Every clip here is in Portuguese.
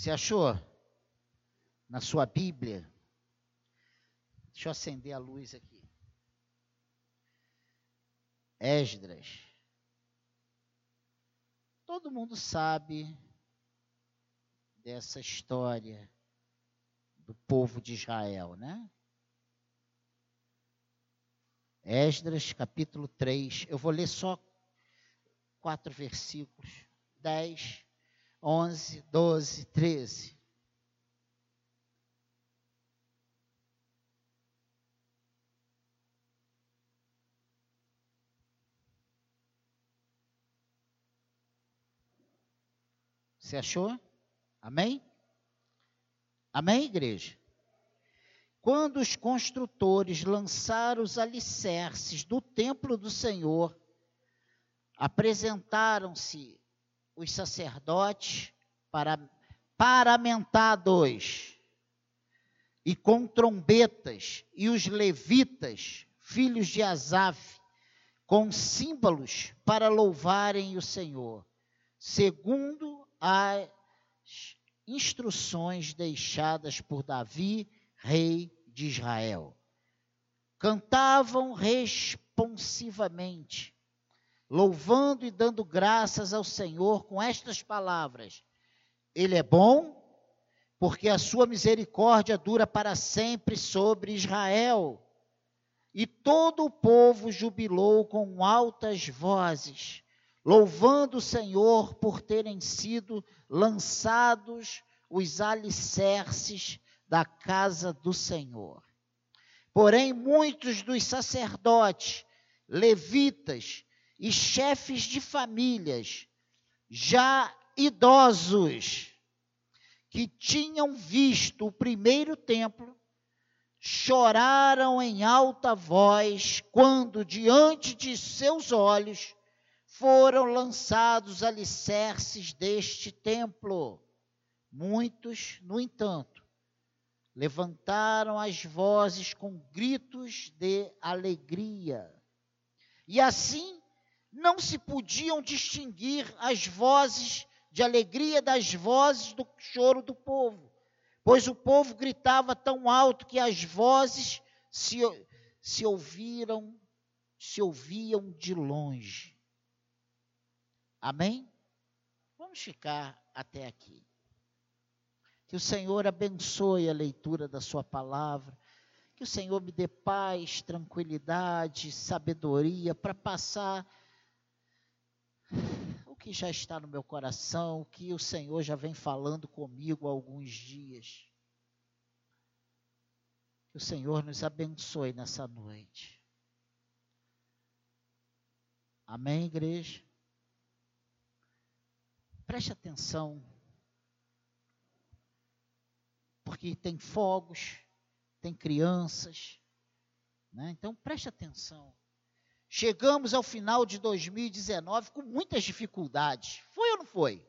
Você achou? Na sua Bíblia? Deixa eu acender a luz aqui. Esdras. Todo mundo sabe dessa história do povo de Israel, né? Esdras, capítulo 3. Eu vou ler só quatro versículos: 10, 11, 12, 13. Você achou? Amém? Amém, igreja? Quando os construtores lançaram os alicerces do templo do Senhor, apresentaram-se os sacerdotes para, paramentados e com trombetas, e os levitas, filhos de Asaf, com símbolos para louvarem o Senhor, segundo as instruções deixadas por Davi, rei de Israel. Cantavam responsivamente, louvando e dando graças ao Senhor com estas palavras: Ele é bom, porque a sua misericórdia dura para sempre sobre Israel. E todo o povo jubilou com altas vozes louvando o Senhor por terem sido lançados os alicerces da casa do Senhor. Porém, muitos dos sacerdotes, levitas e chefes de famílias, já idosos, que tinham visto o primeiro templo, choraram em alta voz quando, diante de seus olhos, foram lançados alicerces deste templo. Muitos, no entanto, levantaram as vozes com gritos de alegria. E assim não se podiam distinguir as vozes de alegria das vozes do choro do povo, pois o povo gritava tão alto que as vozes se, se ouviram, se ouviam de longe. Amém? Vamos ficar até aqui. Que o Senhor abençoe a leitura da Sua palavra. Que o Senhor me dê paz, tranquilidade, sabedoria para passar o que já está no meu coração, o que o Senhor já vem falando comigo há alguns dias. Que o Senhor nos abençoe nessa noite. Amém, igreja? Preste atenção, porque tem fogos, tem crianças, né? então preste atenção. Chegamos ao final de 2019 com muitas dificuldades. Foi ou não foi?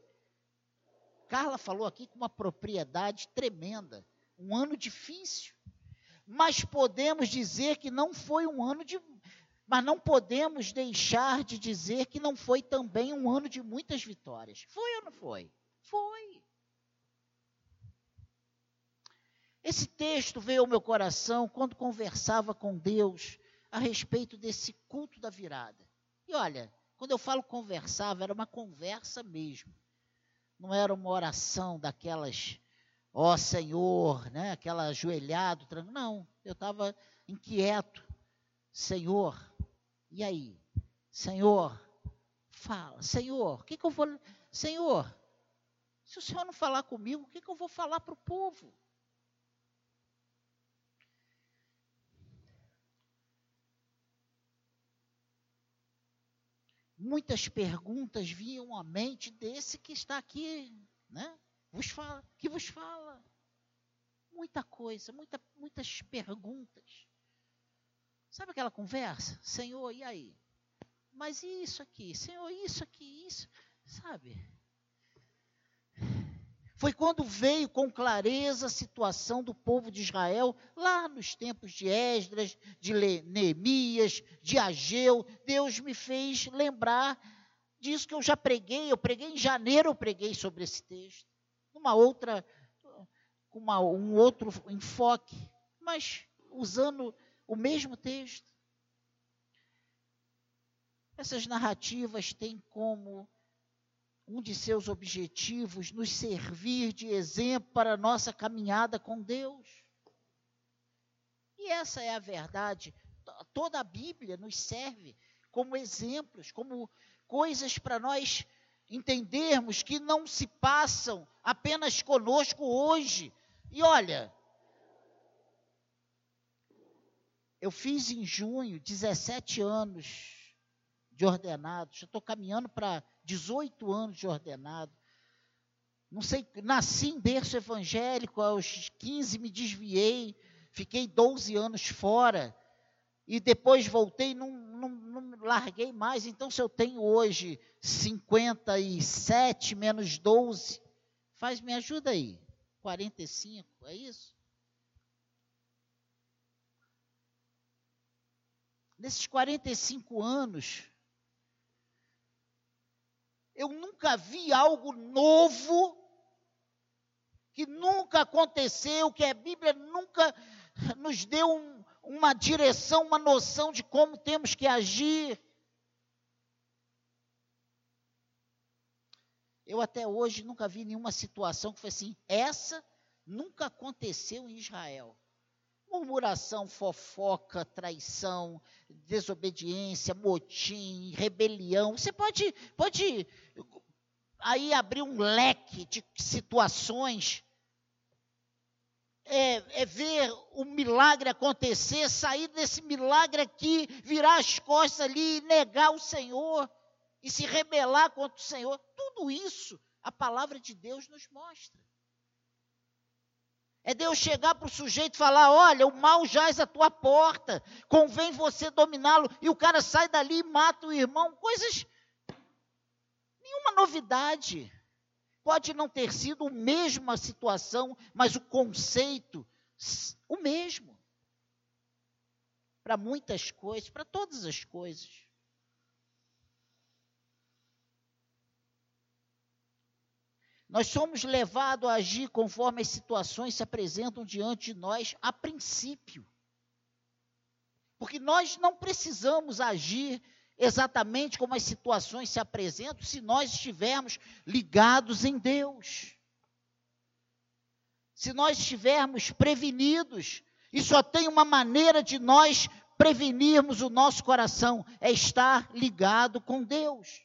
Carla falou aqui com uma propriedade tremenda. Um ano difícil. Mas podemos dizer que não foi um ano de, mas não podemos deixar de dizer que não foi também um ano de muitas vitórias. Foi ou não foi? Foi. Esse texto veio ao meu coração quando conversava com Deus a respeito desse culto da virada. E olha, quando eu falo conversava, era uma conversa mesmo. Não era uma oração daquelas, ó oh, Senhor, né? aquela ajoelhado. Não, eu estava inquieto. Senhor, e aí? Senhor, fala. Senhor, o que, que eu vou. Senhor, se o Senhor não falar comigo, o que, que eu vou falar para o povo? Muitas perguntas vinham à mente desse que está aqui, né? Vos fala, que vos fala. Muita coisa, muita, muitas perguntas. Sabe aquela conversa? Senhor, e aí? Mas isso aqui? Senhor, isso aqui, isso. Sabe? Foi quando veio com clareza a situação do povo de Israel, lá nos tempos de Esdras, de Neemias, de Ageu. Deus me fez lembrar disso que eu já preguei. Eu preguei em janeiro, eu preguei sobre esse texto. numa outra, com um outro enfoque, mas usando o mesmo texto. Essas narrativas têm como um de seus objetivos nos servir de exemplo para a nossa caminhada com Deus. E essa é a verdade. Toda a Bíblia nos serve como exemplos, como coisas para nós entendermos que não se passam apenas conosco hoje. E olha, eu fiz em junho 17 anos de ordenado, já estou caminhando para 18 anos de ordenado. Não sei, nasci em berço evangélico, aos 15 me desviei, fiquei 12 anos fora e depois voltei, não, não, não larguei mais. Então, se eu tenho hoje 57 menos 12, faz, me ajuda aí. 45, é isso? Nesses 45 anos, eu nunca vi algo novo que nunca aconteceu, que a Bíblia nunca nos deu um, uma direção, uma noção de como temos que agir. Eu até hoje nunca vi nenhuma situação que foi assim, essa nunca aconteceu em Israel. Murmuração, fofoca, traição, desobediência, motim, rebelião. Você pode, pode aí abrir um leque de situações é, é, ver o milagre acontecer, sair desse milagre aqui, virar as costas ali e negar o Senhor e se rebelar contra o Senhor. Tudo isso a palavra de Deus nos mostra. É Deus chegar para o sujeito e falar: olha, o mal jaz à tua porta, convém você dominá-lo, e o cara sai dali e mata o irmão. Coisas. Nenhuma novidade. Pode não ter sido a mesma situação, mas o conceito, o mesmo. Para muitas coisas, para todas as coisas. Nós somos levados a agir conforme as situações se apresentam diante de nós a princípio. Porque nós não precisamos agir exatamente como as situações se apresentam se nós estivermos ligados em Deus. Se nós estivermos prevenidos, e só tem uma maneira de nós prevenirmos o nosso coração, é estar ligado com Deus.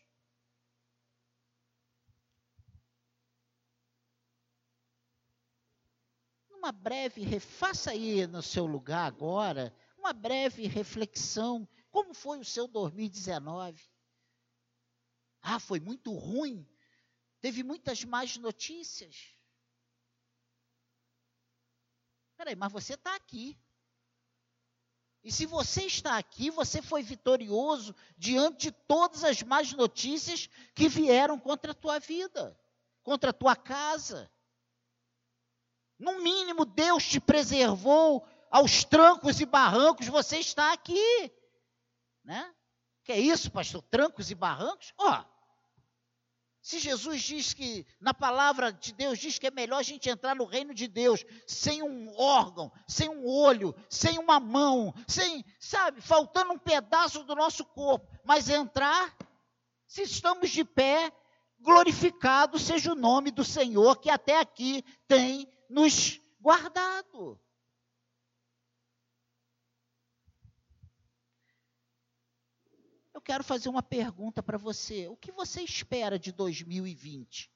Uma breve, faça aí no seu lugar agora, uma breve reflexão. Como foi o seu 2019? Ah, foi muito ruim. Teve muitas más notícias. Peraí, mas você está aqui. E se você está aqui, você foi vitorioso diante de todas as más notícias que vieram contra a tua vida, contra a tua casa, no mínimo, Deus te preservou aos trancos e barrancos, você está aqui. Né? Que é isso, pastor? Trancos e barrancos? Ó, se Jesus diz que, na palavra de Deus, diz que é melhor a gente entrar no reino de Deus sem um órgão, sem um olho, sem uma mão, sem, sabe, faltando um pedaço do nosso corpo, mas entrar, se estamos de pé, glorificado seja o nome do Senhor que até aqui tem nos guardado. Eu quero fazer uma pergunta para você. O que você espera de 2020?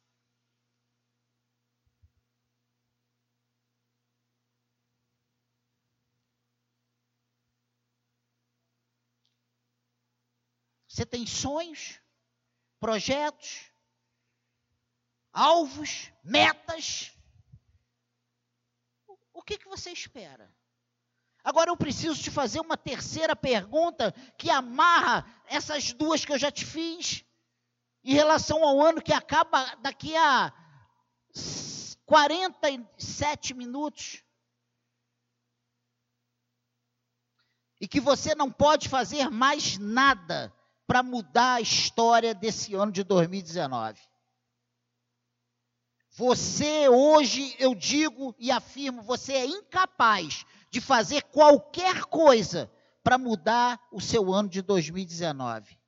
Você tem sonhos, projetos, alvos, metas? Que, que você espera? Agora eu preciso te fazer uma terceira pergunta que amarra essas duas que eu já te fiz em relação ao ano que acaba daqui a 47 minutos. E que você não pode fazer mais nada para mudar a história desse ano de 2019. Você hoje, eu digo e afirmo, você é incapaz de fazer qualquer coisa para mudar o seu ano de 2019.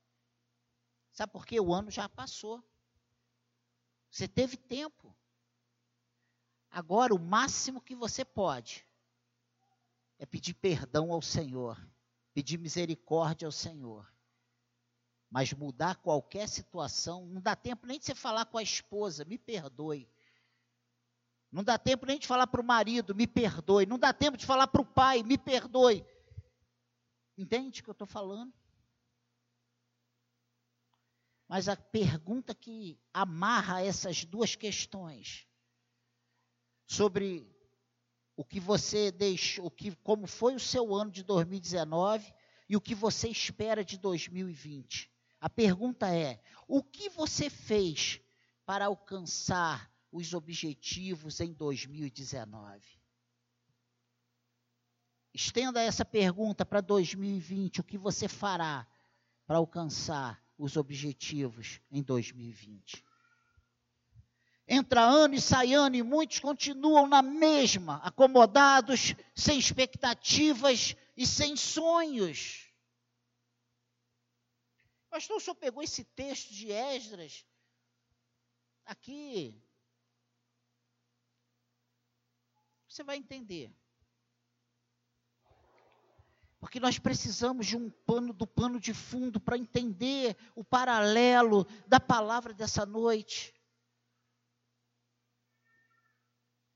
Sabe por quê? O ano já passou. Você teve tempo. Agora, o máximo que você pode é pedir perdão ao Senhor, pedir misericórdia ao Senhor. Mas mudar qualquer situação, não dá tempo nem de você falar com a esposa, me perdoe. Não dá tempo nem de falar para o marido, me perdoe. Não dá tempo de falar para o pai, me perdoe. Entende o que eu estou falando? Mas a pergunta que amarra essas duas questões sobre o que você deixou, o que, como foi o seu ano de 2019 e o que você espera de 2020. A pergunta é: o que você fez para alcançar os objetivos em 2019? Estenda essa pergunta para 2020: o que você fará para alcançar os objetivos em 2020? Entra ano e sai ano e muitos continuam na mesma, acomodados, sem expectativas e sem sonhos. Pastor, o senhor pegou esse texto de Esdras aqui. Você vai entender. Porque nós precisamos de um pano do pano de fundo para entender o paralelo da palavra dessa noite.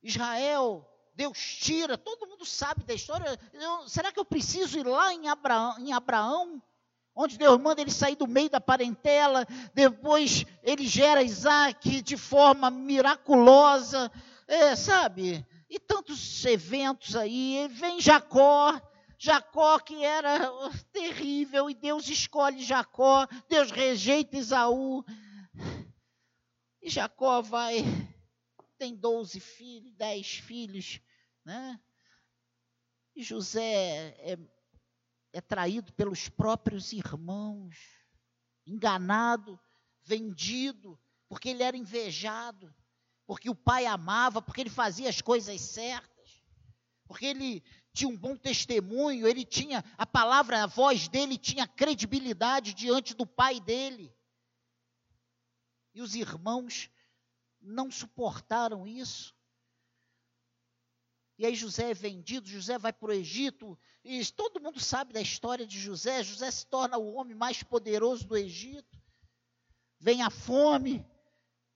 Israel, Deus tira, todo mundo sabe da história. Eu, será que eu preciso ir lá em Abraão, em Abraão, onde Deus manda ele sair do meio da parentela, depois ele gera Isaac de forma miraculosa, é, sabe? E tantos eventos aí, vem Jacó, Jacó que era terrível e Deus escolhe Jacó, Deus rejeita Isaú. E Jacó vai, tem 12 filhos, 10 filhos, né? E José é, é traído pelos próprios irmãos, enganado, vendido, porque ele era invejado, porque o pai amava, porque ele fazia as coisas certas, porque ele tinha um bom testemunho, ele tinha a palavra, a voz dele tinha credibilidade diante do pai dele. E os irmãos não suportaram isso. E aí José é vendido, José vai para o Egito, e todo mundo sabe da história de José. José se torna o homem mais poderoso do Egito. Vem a fome,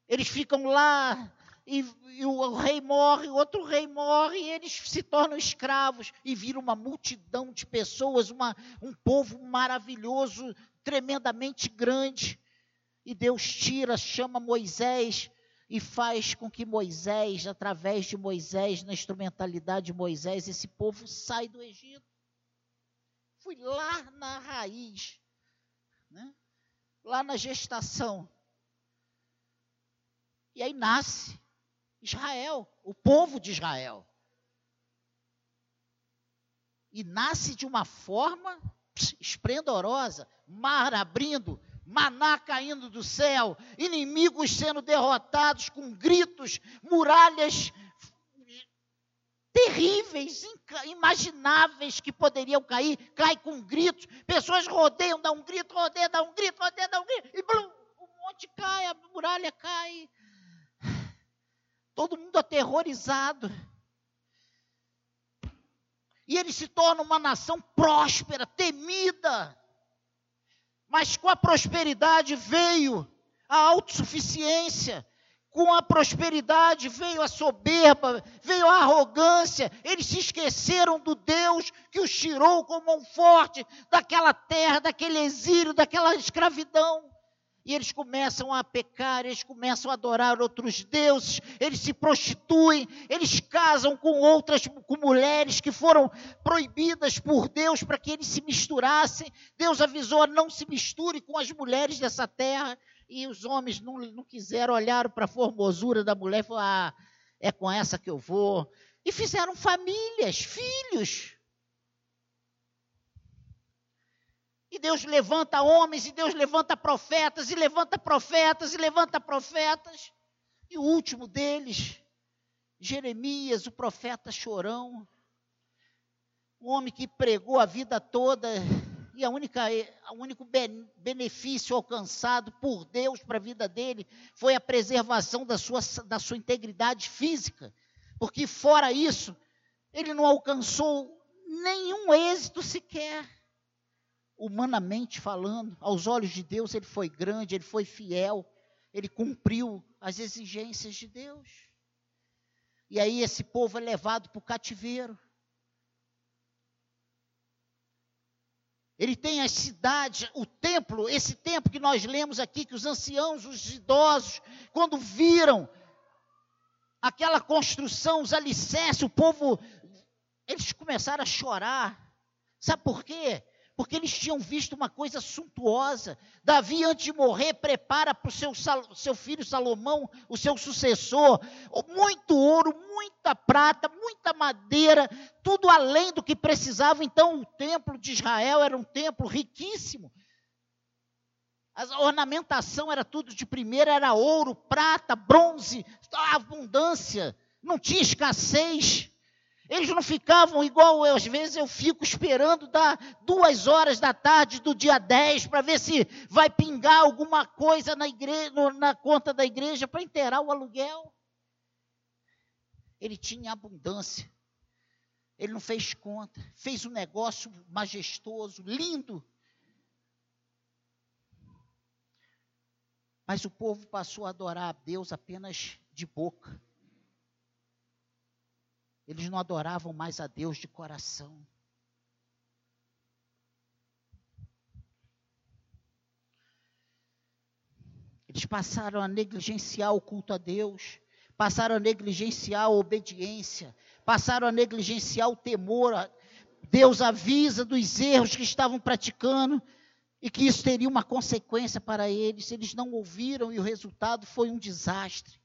eles ficam lá e, e o, rei morre, outro rei morre, e eles se tornam escravos e viram uma multidão de pessoas, uma, um povo maravilhoso, tremendamente grande. E Deus tira, chama Moisés e faz com que Moisés, através de Moisés, na instrumentalidade de Moisés, esse povo sai do Egito. Fui lá na raiz, né? lá na gestação. E aí nasce Israel, o povo de Israel. E nasce de uma forma esplendorosa, mar abrindo, maná caindo do céu, inimigos sendo derrotados com gritos, muralhas terríveis, imagináveis que poderiam cair, cai com gritos, pessoas rodeiam, dá um grito, rodeiam, dá um grito, rodeiam, dá um grito, e blum, o monte cai, a muralha cai todo mundo aterrorizado. E ele se torna uma nação próspera, temida. Mas com a prosperidade veio a autossuficiência, com a prosperidade veio a soberba, veio a arrogância. Eles se esqueceram do Deus que os tirou com mão forte daquela terra, daquele exílio, daquela escravidão. E eles começam a pecar, eles começam a adorar outros deuses, eles se prostituem, eles casam com outras, com mulheres que foram proibidas por Deus para que eles se misturassem. Deus avisou a não se misture com as mulheres dessa terra. E os homens não, não quiseram olhar para a formosura da mulher e falaram: ah, é com essa que eu vou. E fizeram famílias, filhos. E Deus levanta homens, e Deus levanta profetas, e levanta profetas, e levanta profetas. E o último deles, Jeremias, o profeta chorão, um homem que pregou a vida toda e a única, o único benefício alcançado por Deus para a vida dele foi a preservação da sua, da sua integridade física, porque fora isso, ele não alcançou nenhum êxito sequer. Humanamente falando, aos olhos de Deus, ele foi grande, ele foi fiel, ele cumpriu as exigências de Deus. E aí esse povo é levado para o cativeiro. Ele tem as cidades, o templo, esse templo que nós lemos aqui, que os anciãos, os idosos, quando viram aquela construção, os alicerces, o povo, eles começaram a chorar. Sabe por quê? Porque eles tinham visto uma coisa suntuosa. Davi, antes de morrer, prepara para o seu, seu filho Salomão, o seu sucessor, muito ouro, muita prata, muita madeira, tudo além do que precisava. Então, o templo de Israel era um templo riquíssimo. A ornamentação era tudo de primeira, era ouro, prata, bronze, abundância, não tinha escassez. Eles não ficavam igual eu, às vezes eu fico esperando dar duas horas da tarde do dia 10 para ver se vai pingar alguma coisa na, igreja, na conta da igreja para inteirar o aluguel. Ele tinha abundância. Ele não fez conta. Fez um negócio majestoso, lindo. Mas o povo passou a adorar a Deus apenas de boca. Eles não adoravam mais a Deus de coração. Eles passaram a negligenciar o culto a Deus, passaram a negligenciar a obediência, passaram a negligenciar o temor. Deus avisa dos erros que estavam praticando e que isso teria uma consequência para eles. Eles não ouviram e o resultado foi um desastre.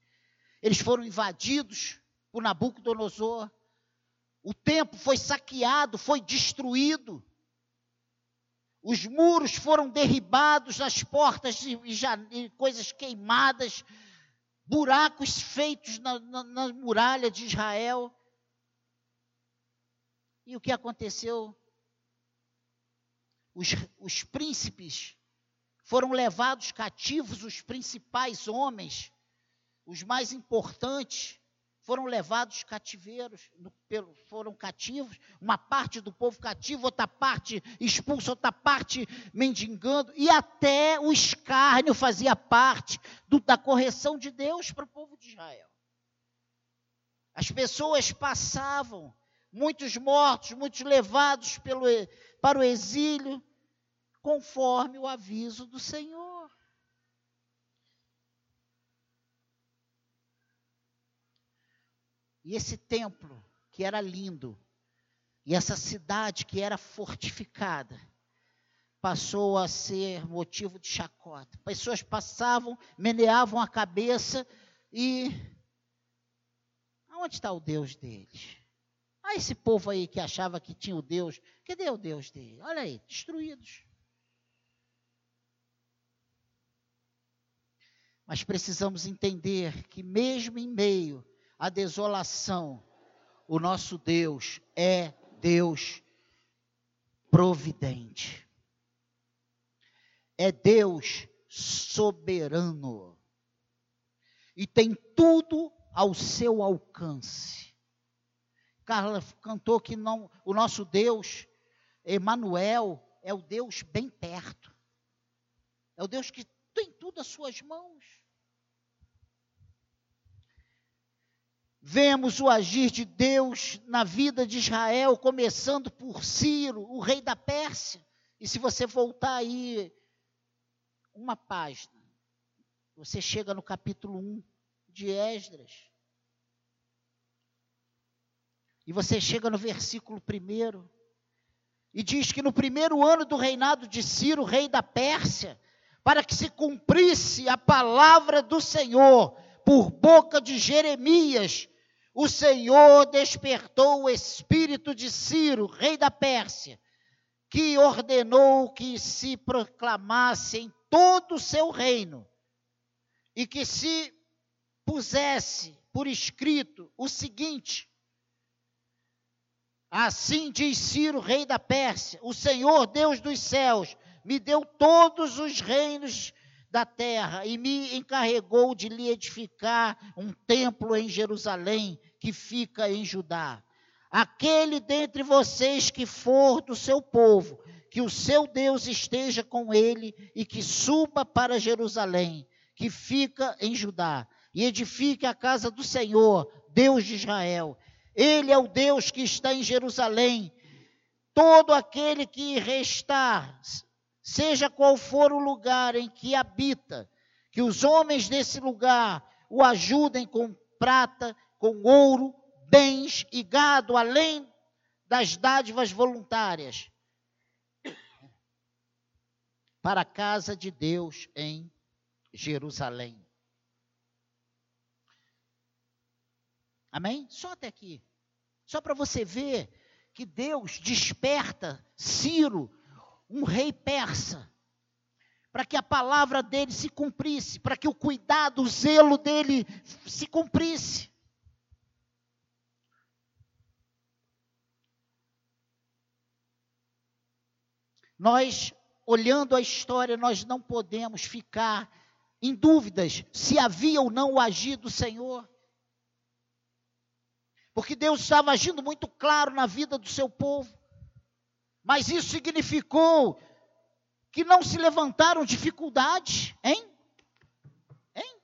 Eles foram invadidos por Nabucodonosor. O templo foi saqueado, foi destruído. Os muros foram derribados, as portas e, e coisas queimadas, buracos feitos na, na, na muralha de Israel. E o que aconteceu? Os, os príncipes foram levados cativos, os principais homens, os mais importantes, foram levados cativeiros, foram cativos, uma parte do povo cativo, outra parte expulsa, outra parte mendigando, e até o escárnio fazia parte do, da correção de Deus para o povo de Israel. As pessoas passavam, muitos mortos, muitos levados pelo, para o exílio, conforme o aviso do Senhor. E esse templo, que era lindo, e essa cidade que era fortificada, passou a ser motivo de chacota. Pessoas passavam, meneavam a cabeça e. Aonde está o Deus deles? Ah, esse povo aí que achava que tinha o Deus, cadê o Deus dele? Olha aí, destruídos. Mas precisamos entender que, mesmo em meio a desolação, o nosso Deus é Deus providente. É Deus soberano. E tem tudo ao seu alcance. Carla cantou que não, o nosso Deus, Emanuel, é o Deus bem perto. É o Deus que tem tudo às suas mãos. Vemos o agir de Deus na vida de Israel, começando por Ciro, o rei da Pérsia. E se você voltar aí uma página, você chega no capítulo 1 de Esdras. E você chega no versículo 1 e diz que no primeiro ano do reinado de Ciro, rei da Pérsia, para que se cumprisse a palavra do Senhor por boca de Jeremias, o Senhor despertou o espírito de Ciro, rei da Pérsia, que ordenou que se proclamasse em todo o seu reino e que se pusesse por escrito o seguinte: Assim diz Ciro, rei da Pérsia: O Senhor, Deus dos céus, me deu todos os reinos da terra e me encarregou de lhe edificar um templo em Jerusalém, que fica em Judá. Aquele dentre vocês que for do seu povo, que o seu Deus esteja com ele e que suba para Jerusalém, que fica em Judá, e edifique a casa do Senhor, Deus de Israel. Ele é o Deus que está em Jerusalém. Todo aquele que restar, seja qual for o lugar em que habita, que os homens desse lugar o ajudem com prata, com ouro, bens e gado, além das dádivas voluntárias para a casa de Deus em Jerusalém. Amém? Só até aqui. Só para você ver que Deus desperta Ciro, um rei persa, para que a palavra dele se cumprisse, para que o cuidado, o zelo dele se cumprisse. Nós olhando a história, nós não podemos ficar em dúvidas se havia ou não o agir do Senhor. Porque Deus estava agindo muito claro na vida do seu povo. Mas isso significou que não se levantaram dificuldades, hein? Hein?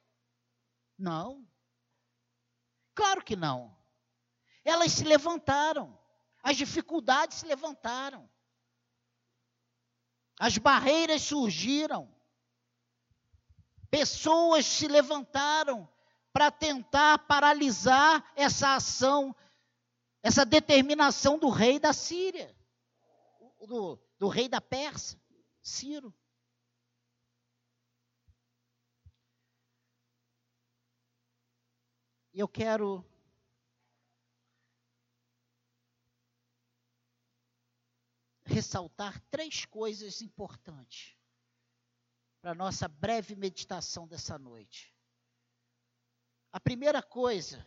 Não. Claro que não. Elas se levantaram. As dificuldades se levantaram. As barreiras surgiram. Pessoas se levantaram para tentar paralisar essa ação, essa determinação do rei da Síria, do, do rei da Pérsia, Ciro. E eu quero ressaltar três coisas importantes para nossa breve meditação dessa noite. A primeira coisa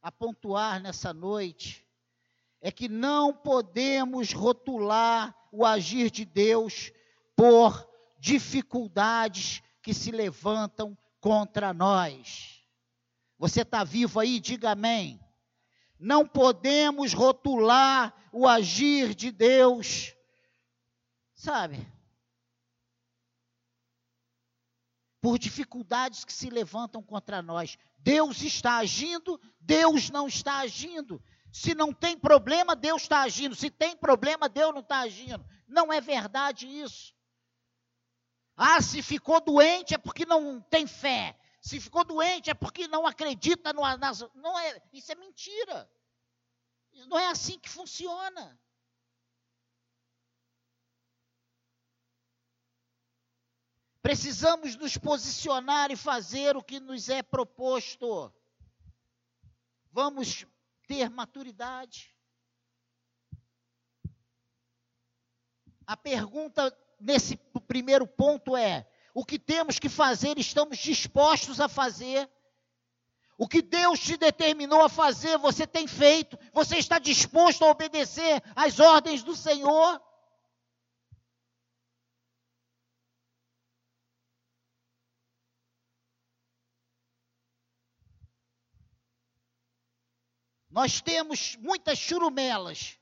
a pontuar nessa noite é que não podemos rotular o agir de Deus por dificuldades que se levantam contra nós. Você está vivo aí? Diga amém. Não podemos rotular o agir de Deus, sabe? Por dificuldades que se levantam contra nós. Deus está agindo, Deus não está agindo. Se não tem problema, Deus está agindo. Se tem problema, Deus não está agindo. Não é verdade isso. Ah, se ficou doente é porque não tem fé. Se ficou doente é porque não acredita no. Nas, não é, isso é mentira. Não é assim que funciona. Precisamos nos posicionar e fazer o que nos é proposto. Vamos ter maturidade. A pergunta nesse primeiro ponto é: o que temos que fazer, estamos dispostos a fazer? O que Deus te determinou a fazer, você tem feito. Você está disposto a obedecer às ordens do Senhor? Nós temos muitas churumelas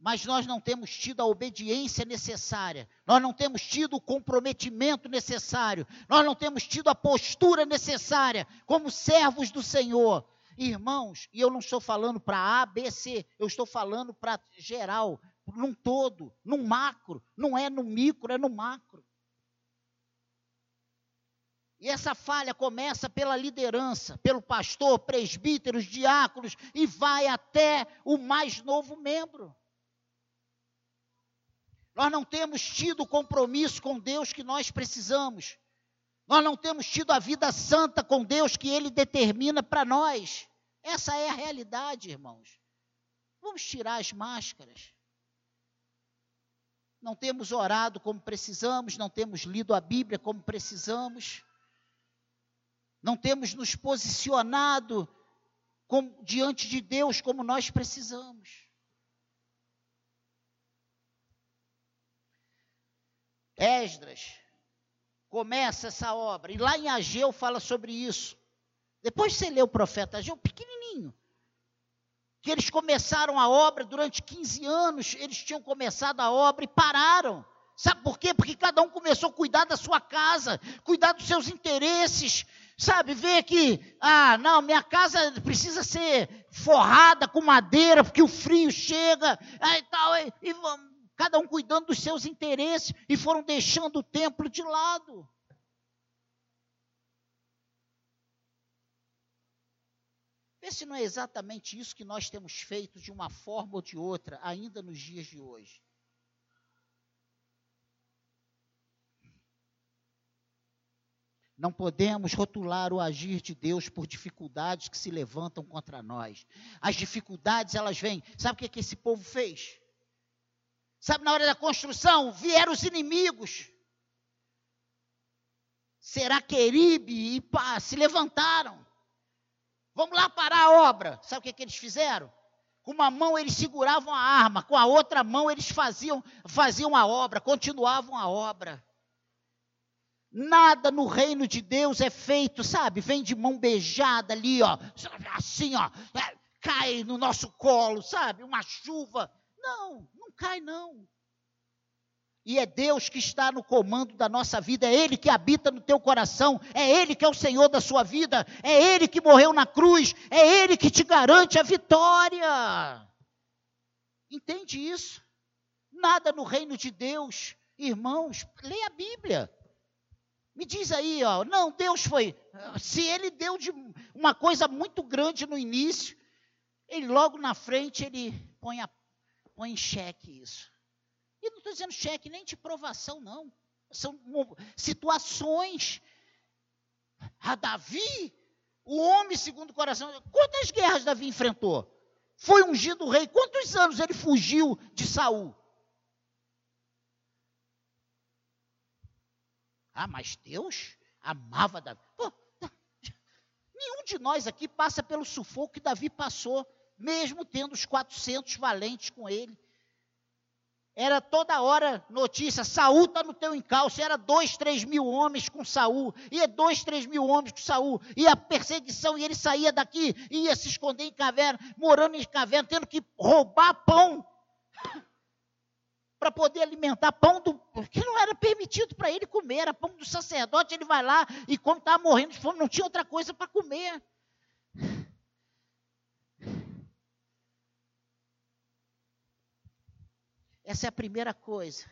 mas nós não temos tido a obediência necessária, nós não temos tido o comprometimento necessário, nós não temos tido a postura necessária como servos do Senhor. Irmãos, e eu não estou falando para A, B, C, eu estou falando para geral, num todo, num macro, não é no micro, é no macro. E essa falha começa pela liderança, pelo pastor, presbíteros, diáconos e vai até o mais novo membro. Nós não temos tido o compromisso com Deus que nós precisamos. Nós não temos tido a vida santa com Deus que Ele determina para nós. Essa é a realidade, irmãos. Vamos tirar as máscaras. Não temos orado como precisamos, não temos lido a Bíblia como precisamos. não temos nos posicionado como, diante de Deus como nós precisamos. Esdras começa essa obra, e lá em Ageu fala sobre isso. Depois você lê o profeta Ageu, pequenininho, que eles começaram a obra durante 15 anos, eles tinham começado a obra e pararam. Sabe por quê? Porque cada um começou a cuidar da sua casa, cuidar dos seus interesses, sabe? Ver que, ah, não, minha casa precisa ser forrada com madeira, porque o frio chega, e tal, e, e cada um cuidando dos seus interesses, e foram deixando o templo de lado. Vê se não é exatamente isso que nós temos feito de uma forma ou de outra, ainda nos dias de hoje. Não podemos rotular o agir de Deus por dificuldades que se levantam contra nós. As dificuldades, elas vêm. Sabe o que, é que esse povo fez? Sabe, na hora da construção, vieram os inimigos. Seraqueribe e pá, se levantaram. Vamos lá parar a obra. Sabe o que, é que eles fizeram? Com uma mão eles seguravam a arma, com a outra mão eles faziam, faziam a obra, continuavam a obra. Nada no reino de Deus é feito, sabe? Vem de mão beijada ali, ó, assim, ó, é, cai no nosso colo, sabe? Uma chuva. Não, não cai não. E é Deus que está no comando da nossa vida, é Ele que habita no teu coração, é Ele que é o Senhor da sua vida, é Ele que morreu na cruz, é Ele que te garante a vitória. Entende isso? Nada no reino de Deus, irmãos, leia a Bíblia. Me diz aí, ó, não, Deus foi. Se ele deu de uma coisa muito grande no início, ele logo na frente ele põe, a, põe em xeque isso. E não estou dizendo cheque nem de provação, não. São situações. A Davi, o homem segundo o coração, quantas guerras Davi enfrentou? Foi ungido rei. Quantos anos ele fugiu de Saul? Ah, mas Deus amava Davi. Pô, nenhum de nós aqui passa pelo sufoco que Davi passou, mesmo tendo os 400 valentes com ele. Era toda hora notícia, Saul está no teu encalço, era dois, três mil homens com Saul, ia dois, três mil homens com Saul, e a perseguição, e ele saía daqui, ia se esconder em caverna, morando em caverna, tendo que roubar pão para poder alimentar pão do que não era permitido para ele comer, era pão do sacerdote, ele vai lá e quando estava morrendo de fome, não tinha outra coisa para comer. Essa é a primeira coisa.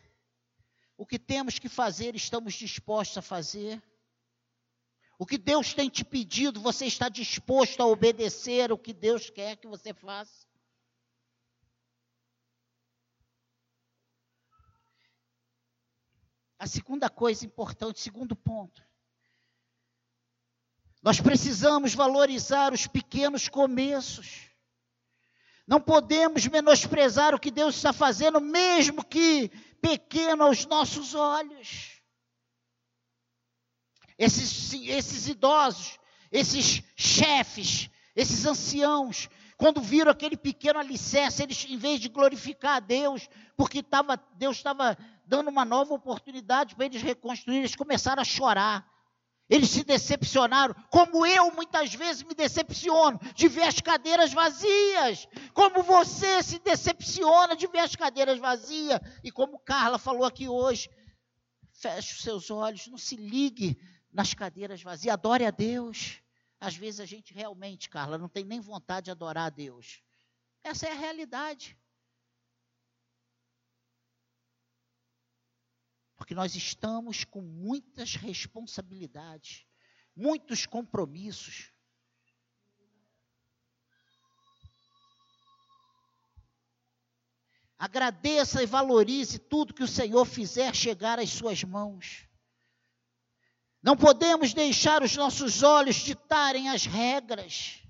O que temos que fazer, estamos dispostos a fazer. O que Deus tem te pedido, você está disposto a obedecer o que Deus quer que você faça. A segunda coisa importante, segundo ponto. Nós precisamos valorizar os pequenos começos. Não podemos menosprezar o que Deus está fazendo, mesmo que pequeno aos nossos olhos. Esses, esses idosos, esses chefes, esses anciãos, quando viram aquele pequeno alicerce, eles, em vez de glorificar a Deus, porque tava, Deus estava dando uma nova oportunidade para eles reconstruir, eles começaram a chorar. Eles se decepcionaram, como eu muitas vezes me decepciono de ver as cadeiras vazias, como você se decepciona de ver as cadeiras vazias, e como Carla falou aqui hoje, feche os seus olhos, não se ligue nas cadeiras vazias, adore a Deus. Às vezes a gente realmente, Carla, não tem nem vontade de adorar a Deus. Essa é a realidade. Porque nós estamos com muitas responsabilidades, muitos compromissos. Agradeça e valorize tudo que o Senhor fizer chegar às suas mãos. Não podemos deixar os nossos olhos ditarem as regras.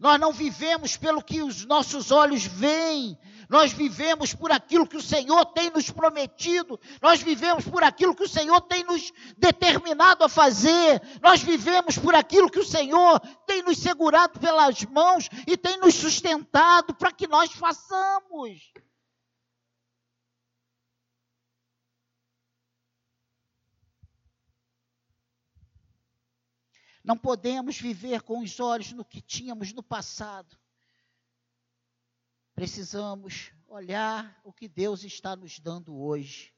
Nós não vivemos pelo que os nossos olhos veem, nós vivemos por aquilo que o Senhor tem nos prometido, nós vivemos por aquilo que o Senhor tem nos determinado a fazer, nós vivemos por aquilo que o Senhor tem nos segurado pelas mãos e tem nos sustentado para que nós façamos. Não podemos viver com os olhos no que tínhamos no passado. Precisamos olhar o que Deus está nos dando hoje.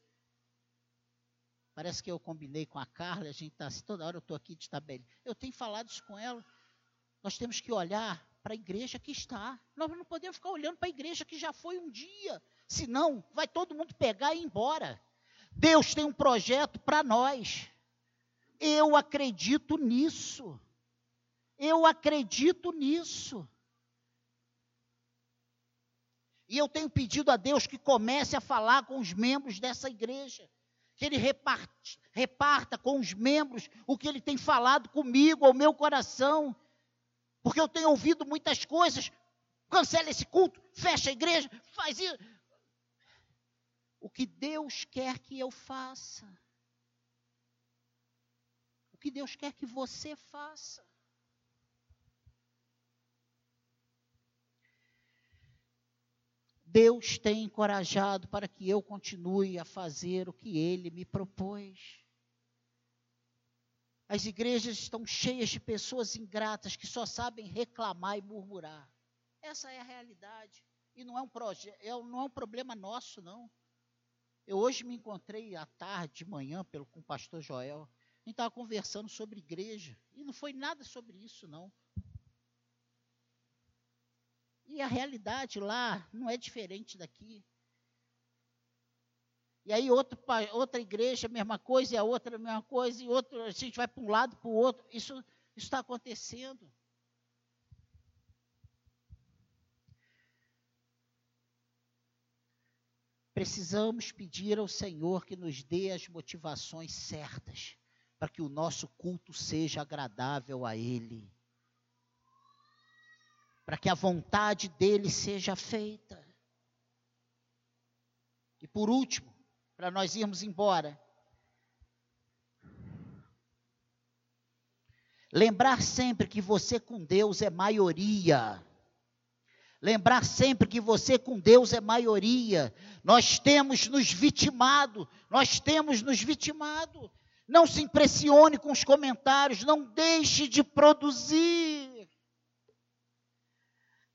Parece que eu combinei com a Carla, a gente está assim, toda hora eu estou aqui de tabela. Eu tenho falado isso com ela. Nós temos que olhar para a igreja que está. Nós não podemos ficar olhando para a igreja que já foi um dia. Senão, vai todo mundo pegar e ir embora. Deus tem um projeto para nós. Eu acredito nisso. Eu acredito nisso. E eu tenho pedido a Deus que comece a falar com os membros dessa igreja. Que Ele reparte, reparta com os membros o que Ele tem falado comigo, ao meu coração. Porque eu tenho ouvido muitas coisas. Cancela esse culto, fecha a igreja, faz isso. O que Deus quer que eu faça o que Deus quer que você faça. Deus tem encorajado para que eu continue a fazer o que Ele me propôs. As igrejas estão cheias de pessoas ingratas que só sabem reclamar e murmurar. Essa é a realidade. E não é um, é não é um problema nosso, não. Eu hoje me encontrei à tarde, de manhã, pelo, com o pastor Joel gente estava conversando sobre igreja. E não foi nada sobre isso, não. E a realidade lá não é diferente daqui. E aí outro, outra igreja, mesma coisa, e a outra a mesma coisa, e outro, a gente vai para um lado, para o outro. Isso está acontecendo. Precisamos pedir ao Senhor que nos dê as motivações certas para que o nosso culto seja agradável a Ele, para que a vontade dele seja feita. E por último, para nós irmos embora, lembrar sempre que você com Deus é maioria. Lembrar sempre que você com Deus é maioria. Nós temos nos vitimado, nós temos nos vitimado. Não se impressione com os comentários, não deixe de produzir.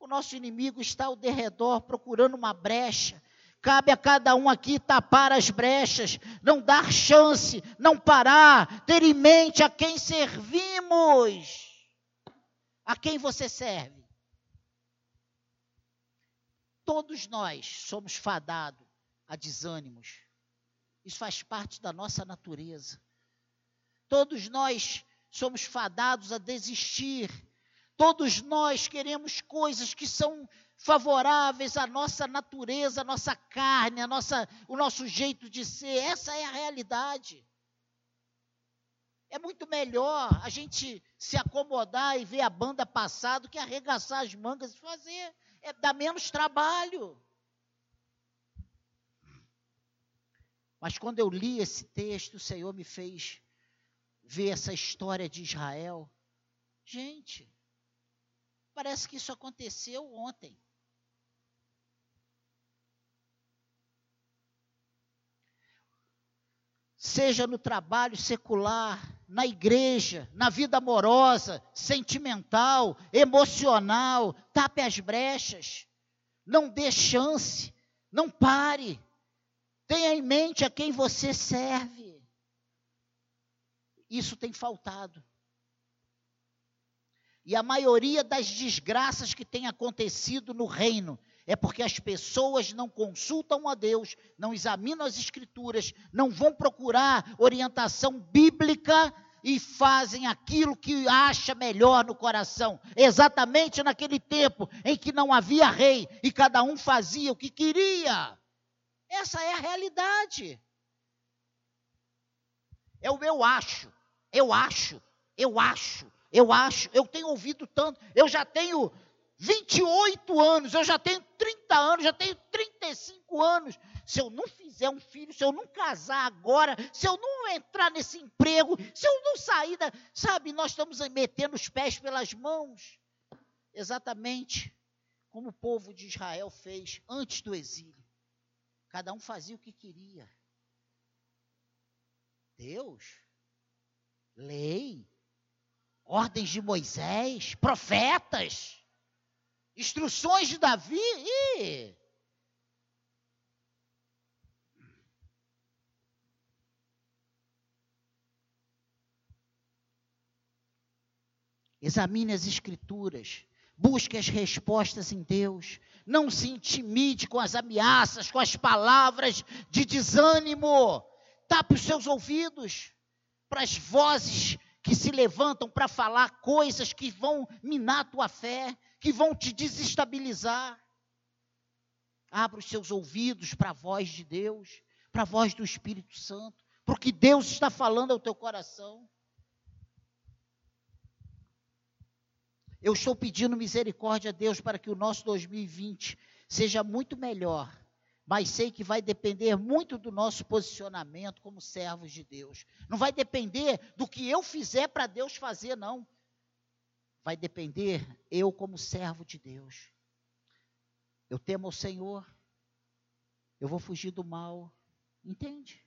O nosso inimigo está ao derredor procurando uma brecha. Cabe a cada um aqui tapar as brechas, não dar chance, não parar, ter em mente a quem servimos. A quem você serve? Todos nós somos fadados a desânimos. Isso faz parte da nossa natureza. Todos nós somos fadados a desistir. Todos nós queremos coisas que são favoráveis à nossa natureza, à nossa carne, à nossa, o nosso jeito de ser. Essa é a realidade. É muito melhor a gente se acomodar e ver a banda passar do que arregaçar as mangas e fazer. É, dá menos trabalho. Mas quando eu li esse texto, o Senhor me fez ver essa história de Israel. Gente, parece que isso aconteceu ontem. Seja no trabalho secular, na igreja, na vida amorosa, sentimental, emocional, tape as brechas, não dê chance, não pare, tenha em mente a quem você serve. Isso tem faltado. E a maioria das desgraças que tem acontecido no reino é porque as pessoas não consultam a Deus, não examinam as Escrituras, não vão procurar orientação bíblica e fazem aquilo que acha melhor no coração. Exatamente naquele tempo em que não havia rei e cada um fazia o que queria. Essa é a realidade. É o eu acho. Eu acho, eu acho, eu acho, eu tenho ouvido tanto, eu já tenho 28 anos, eu já tenho 30 anos, já tenho 35 anos. Se eu não fizer um filho, se eu não casar agora, se eu não entrar nesse emprego, se eu não sair da. Sabe, nós estamos metendo os pés pelas mãos. Exatamente como o povo de Israel fez antes do exílio. Cada um fazia o que queria. Deus, lei, ordens de Moisés, profetas, instruções de Davi. E... Examine as Escrituras, busque as respostas em Deus, não se intimide com as ameaças, com as palavras de desânimo, tape os seus ouvidos para as vozes que se levantam para falar coisas que vão minar a tua fé, que vão te desestabilizar. Abra os seus ouvidos para a voz de Deus, para a voz do Espírito Santo, porque Deus está falando ao teu coração. Eu estou pedindo misericórdia a Deus para que o nosso 2020 seja muito melhor mas sei que vai depender muito do nosso posicionamento como servos de Deus. Não vai depender do que eu fizer para Deus fazer, não. Vai depender eu como servo de Deus. Eu temo o Senhor, eu vou fugir do mal, entende?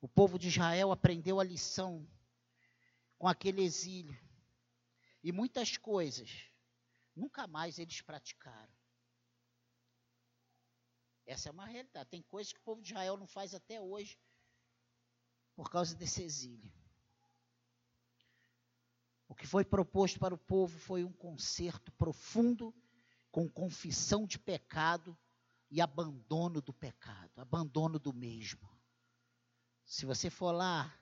O povo de Israel aprendeu a lição com aquele exílio. E muitas coisas Nunca mais eles praticaram. Essa é uma realidade. Tem coisas que o povo de Israel não faz até hoje por causa desse exílio. O que foi proposto para o povo foi um conserto profundo com confissão de pecado e abandono do pecado, abandono do mesmo. Se você for lá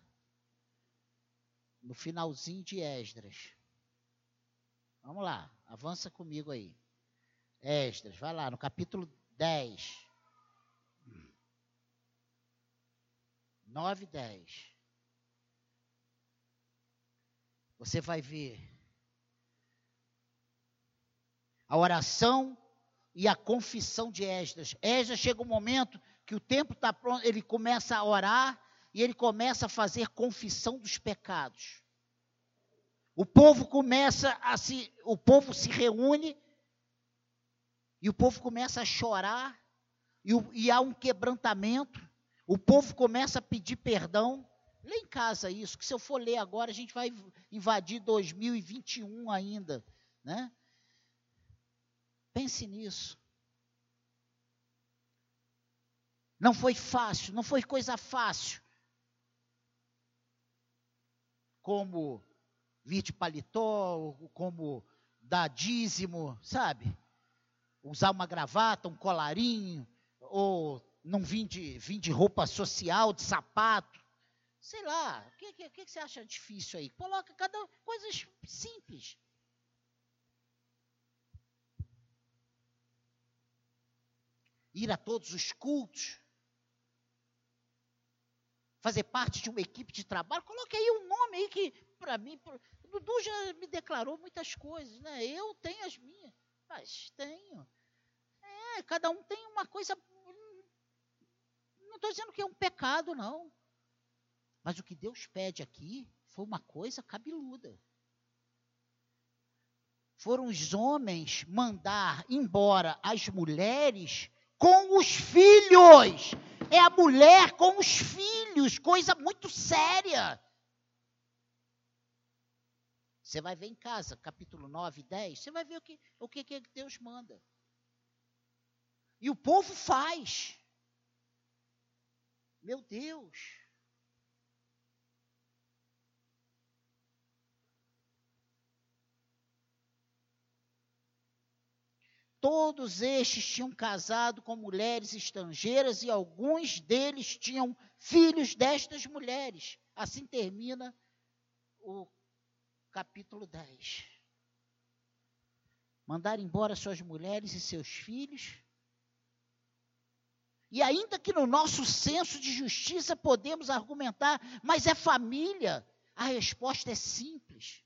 no finalzinho de Esdras, Vamos lá, avança comigo aí. Esdras, vai lá, no capítulo 10. 9 e 10. Você vai ver a oração e a confissão de Esdras. Esdras chega um momento que o tempo está pronto, ele começa a orar e ele começa a fazer confissão dos pecados. O povo começa a se, o povo se reúne e o povo começa a chorar e, o, e há um quebrantamento. O povo começa a pedir perdão. Lê em casa isso, que se eu for ler agora, a gente vai invadir 2021 ainda, né? Pense nisso. Não foi fácil, não foi coisa fácil. Como vir de paletó, como dar dízimo, sabe? Usar uma gravata, um colarinho, ou não vir de, vir de roupa social, de sapato. Sei lá, o que, que, que, você acha difícil aí? Coloca cada coisas simples. Ir a todos os cultos. Fazer parte de uma equipe de trabalho. Coloque aí um nome aí que para mim, o Dudu já me declarou muitas coisas, né? Eu tenho as minhas, mas tenho. É, cada um tem uma coisa. Não estou dizendo que é um pecado, não. Mas o que Deus pede aqui foi uma coisa cabeluda. Foram os homens mandar embora as mulheres com os filhos. É a mulher com os filhos, coisa muito séria. Você vai ver em casa, capítulo 9 e 10, você vai ver o que, o que, que Deus manda. E o povo faz. Meu Deus. Todos estes tinham casado com mulheres estrangeiras e alguns deles tinham filhos destas mulheres. Assim termina o capítulo 10. Mandar embora suas mulheres e seus filhos. E ainda que no nosso senso de justiça podemos argumentar, mas é família. A resposta é simples.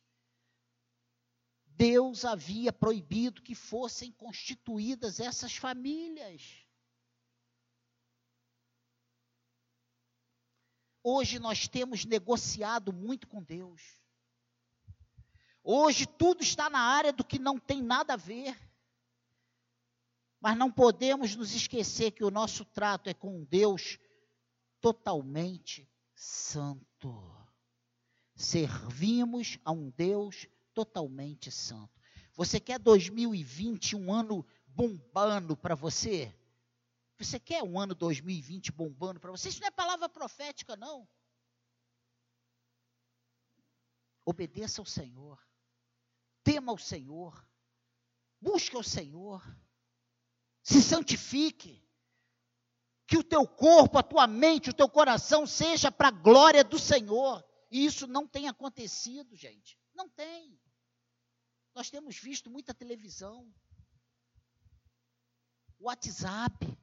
Deus havia proibido que fossem constituídas essas famílias. Hoje nós temos negociado muito com Deus. Hoje tudo está na área do que não tem nada a ver. Mas não podemos nos esquecer que o nosso trato é com um Deus totalmente santo. Servimos a um Deus totalmente santo. Você quer 2020 um ano bombando para você? Você quer um ano 2020 bombando para você? Isso não é palavra profética, não. Obedeça ao Senhor. Tema ao Senhor. Busque ao Senhor. Se santifique. Que o teu corpo, a tua mente, o teu coração seja para a glória do Senhor. E isso não tem acontecido, gente. Não tem. Nós temos visto muita televisão, WhatsApp,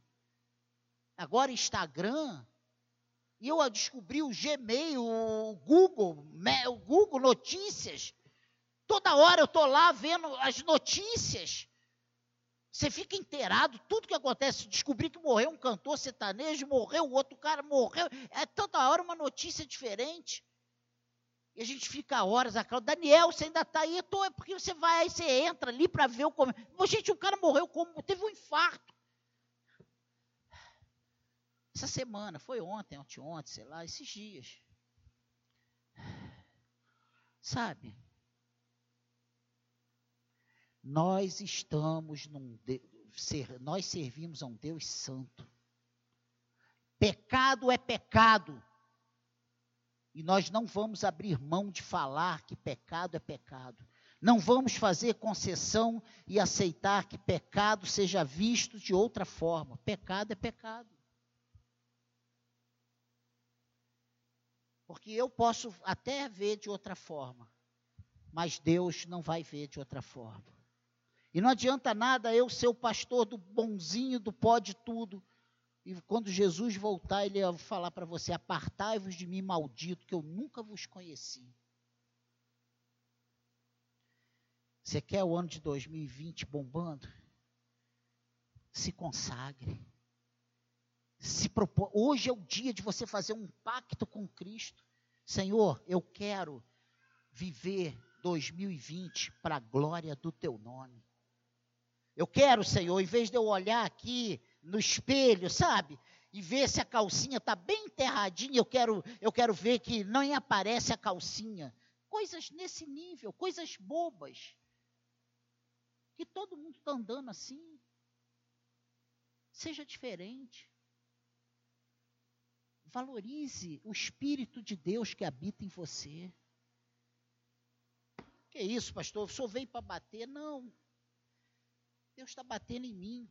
agora Instagram, e eu descobri o Gmail, o Google, o Google Notícias. Toda hora eu estou lá vendo as notícias. Você fica inteirado, tudo que acontece. Descobri que morreu um cantor sertanejo, morreu outro cara, morreu. É toda hora uma notícia diferente. E a gente fica horas, a Daniel, você ainda está aí? Tô, é porque você vai, aí você entra ali para ver o como. Gente, o cara morreu como? Teve um infarto. Essa semana, foi ontem, ontem, ontem, sei lá, esses dias. Sabe? Nós estamos num. Ser, nós servimos a um Deus santo. Pecado é pecado. E nós não vamos abrir mão de falar que pecado é pecado. Não vamos fazer concessão e aceitar que pecado seja visto de outra forma. Pecado é pecado. Porque eu posso até ver de outra forma, mas Deus não vai ver de outra forma. E não adianta nada eu ser o pastor do bonzinho, do pó de tudo. E quando Jesus voltar, ele vai falar para você: Apartai-vos de mim, maldito, que eu nunca vos conheci. Você quer o ano de 2020 bombando? Se consagre se propor. Hoje é o dia de você fazer um pacto com Cristo. Senhor, eu quero viver 2020 para a glória do teu nome. Eu quero, Senhor, em vez de eu olhar aqui no espelho, sabe? E ver se a calcinha está bem enterradinha, eu quero, eu quero ver que não aparece a calcinha. Coisas nesse nível, coisas bobas. Que todo mundo está andando assim. Seja diferente. Valorize o Espírito de Deus que habita em você. Que isso, pastor? O senhor veio para bater? Não. Deus está batendo em mim.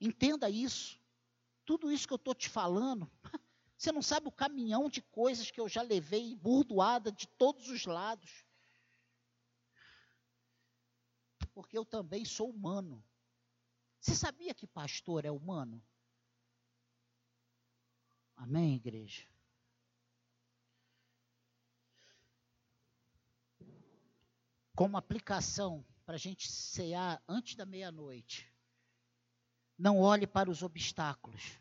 Entenda isso. Tudo isso que eu estou te falando, você não sabe o caminhão de coisas que eu já levei burdoada de todos os lados. Porque eu também sou humano. Você sabia que pastor é humano? Amém, igreja? Como aplicação para a gente cear antes da meia-noite. Não olhe para os obstáculos.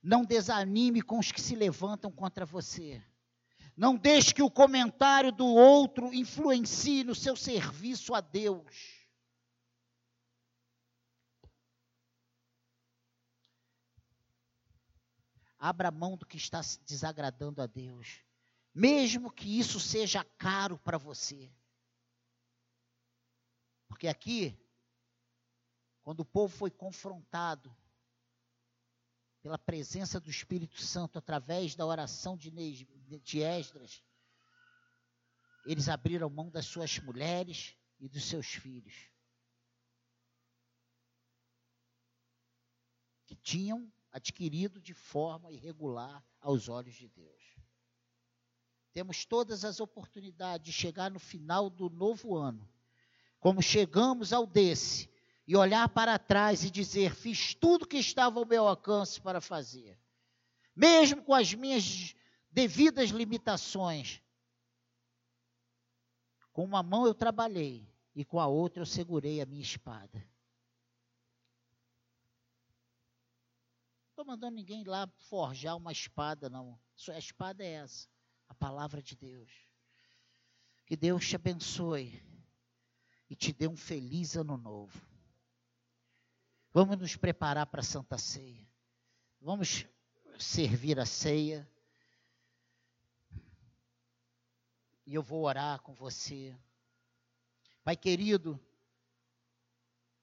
Não desanime com os que se levantam contra você. Não deixe que o comentário do outro influencie no seu serviço a Deus. Abra mão do que está desagradando a Deus, mesmo que isso seja caro para você. Porque aqui, quando o povo foi confrontado pela presença do Espírito Santo através da oração de, de Esdras, eles abriram mão das suas mulheres e dos seus filhos. Que tinham adquirido de forma irregular aos olhos de Deus. Temos todas as oportunidades de chegar no final do novo ano, como chegamos ao desse, e olhar para trás e dizer: fiz tudo que estava ao meu alcance para fazer. Mesmo com as minhas devido às limitações. Com uma mão eu trabalhei e com a outra eu segurei a minha espada. Estou mandando ninguém lá forjar uma espada, não. Sua espada é essa, a palavra de Deus. Que Deus te abençoe e te dê um feliz ano novo. Vamos nos preparar para a Santa Ceia. Vamos servir a ceia. E eu vou orar com você. Pai querido,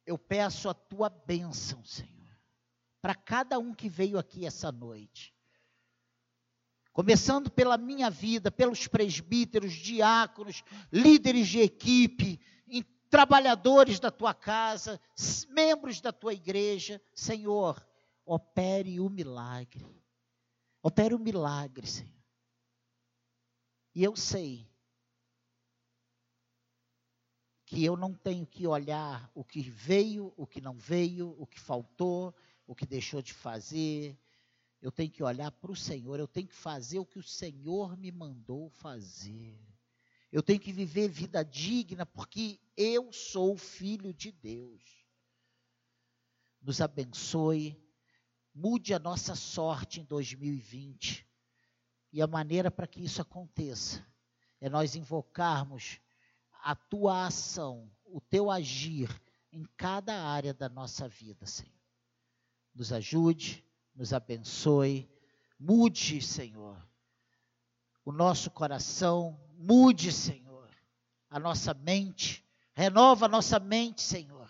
eu peço a tua bênção, Senhor, para cada um que veio aqui essa noite. Começando pela minha vida, pelos presbíteros, diáconos, líderes de equipe, trabalhadores da tua casa, membros da tua igreja, Senhor, opere o milagre. Opere o milagre, Senhor. E eu sei que eu não tenho que olhar o que veio, o que não veio, o que faltou, o que deixou de fazer. Eu tenho que olhar para o Senhor, eu tenho que fazer o que o Senhor me mandou fazer. Eu tenho que viver vida digna porque eu sou filho de Deus. Nos abençoe, mude a nossa sorte em 2020. E a maneira para que isso aconteça é nós invocarmos a tua ação, o teu agir em cada área da nossa vida, Senhor. Nos ajude, nos abençoe, mude, Senhor, o nosso coração, mude, Senhor, a nossa mente, renova a nossa mente, Senhor,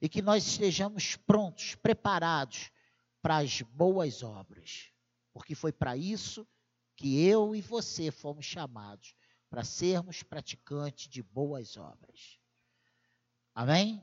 e que nós estejamos prontos, preparados para as boas obras, porque foi para isso que eu e você fomos chamados, para sermos praticantes de boas obras. Amém?